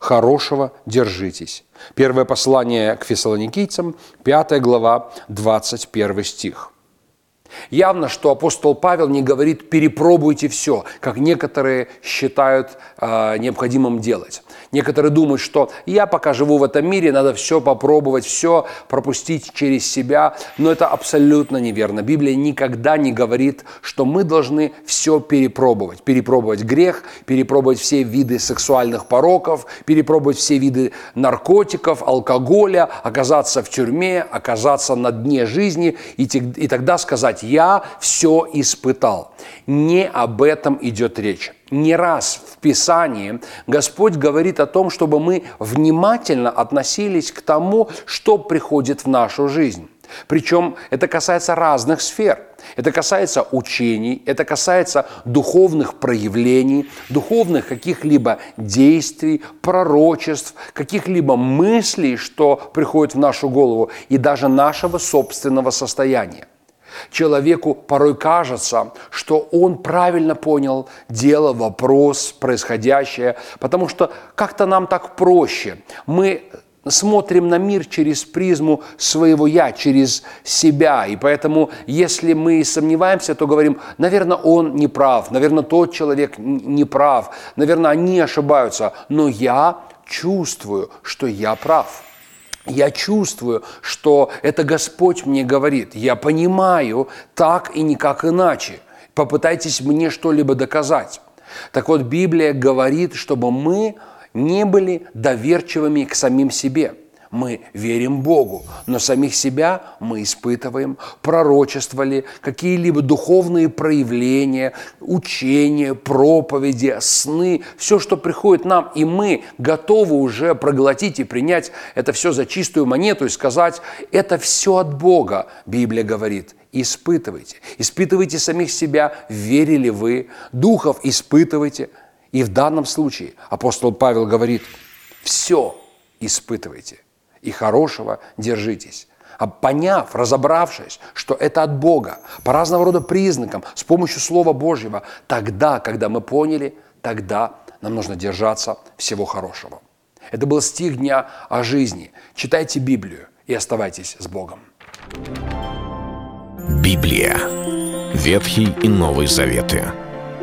хорошего держитесь. Первое послание к фессалоникийцам, 5 глава, 21 стих. Явно, что апостол Павел не говорит «перепробуйте все», как некоторые считают э, необходимым делать. Некоторые думают, что я пока живу в этом мире, надо все попробовать, все пропустить через себя. Но это абсолютно неверно. Библия никогда не говорит, что мы должны все перепробовать. Перепробовать грех, перепробовать все виды сексуальных пороков, перепробовать все виды наркотиков, алкоголя, оказаться в тюрьме, оказаться на дне жизни и, и тогда сказать «я все испытал». Не об этом идет речь. Не раз в Писании Господь говорит о том, чтобы мы внимательно относились к тому, что приходит в нашу жизнь. Причем это касается разных сфер. Это касается учений, это касается духовных проявлений, духовных каких-либо действий, пророчеств, каких-либо мыслей, что приходит в нашу голову, и даже нашего собственного состояния. Человеку порой кажется, что он правильно понял дело, вопрос, происходящее, потому что как-то нам так проще. Мы смотрим на мир через призму своего «я», через себя. И поэтому, если мы сомневаемся, то говорим, наверное, он не прав, наверное, тот человек не прав, наверное, они ошибаются, но я чувствую, что я прав. Я чувствую, что это Господь мне говорит. Я понимаю так и никак иначе. Попытайтесь мне что-либо доказать. Так вот, Библия говорит, чтобы мы не были доверчивыми к самим себе – мы верим Богу, но самих себя мы испытываем, пророчествовали, какие-либо духовные проявления, учения, проповеди, сны, все, что приходит нам, и мы готовы уже проглотить и принять это все за чистую монету и сказать, это все от Бога, Библия говорит. Испытывайте. Испытывайте самих себя, верили вы, духов испытывайте. И в данном случае апостол Павел говорит, все испытывайте – и хорошего держитесь. А поняв, разобравшись, что это от Бога, по разного рода признакам, с помощью Слова Божьего, тогда, когда мы поняли, тогда нам нужно держаться всего хорошего. Это был стих дня о жизни. Читайте Библию и оставайтесь с Богом. Библия. Ветхий и Новый Заветы.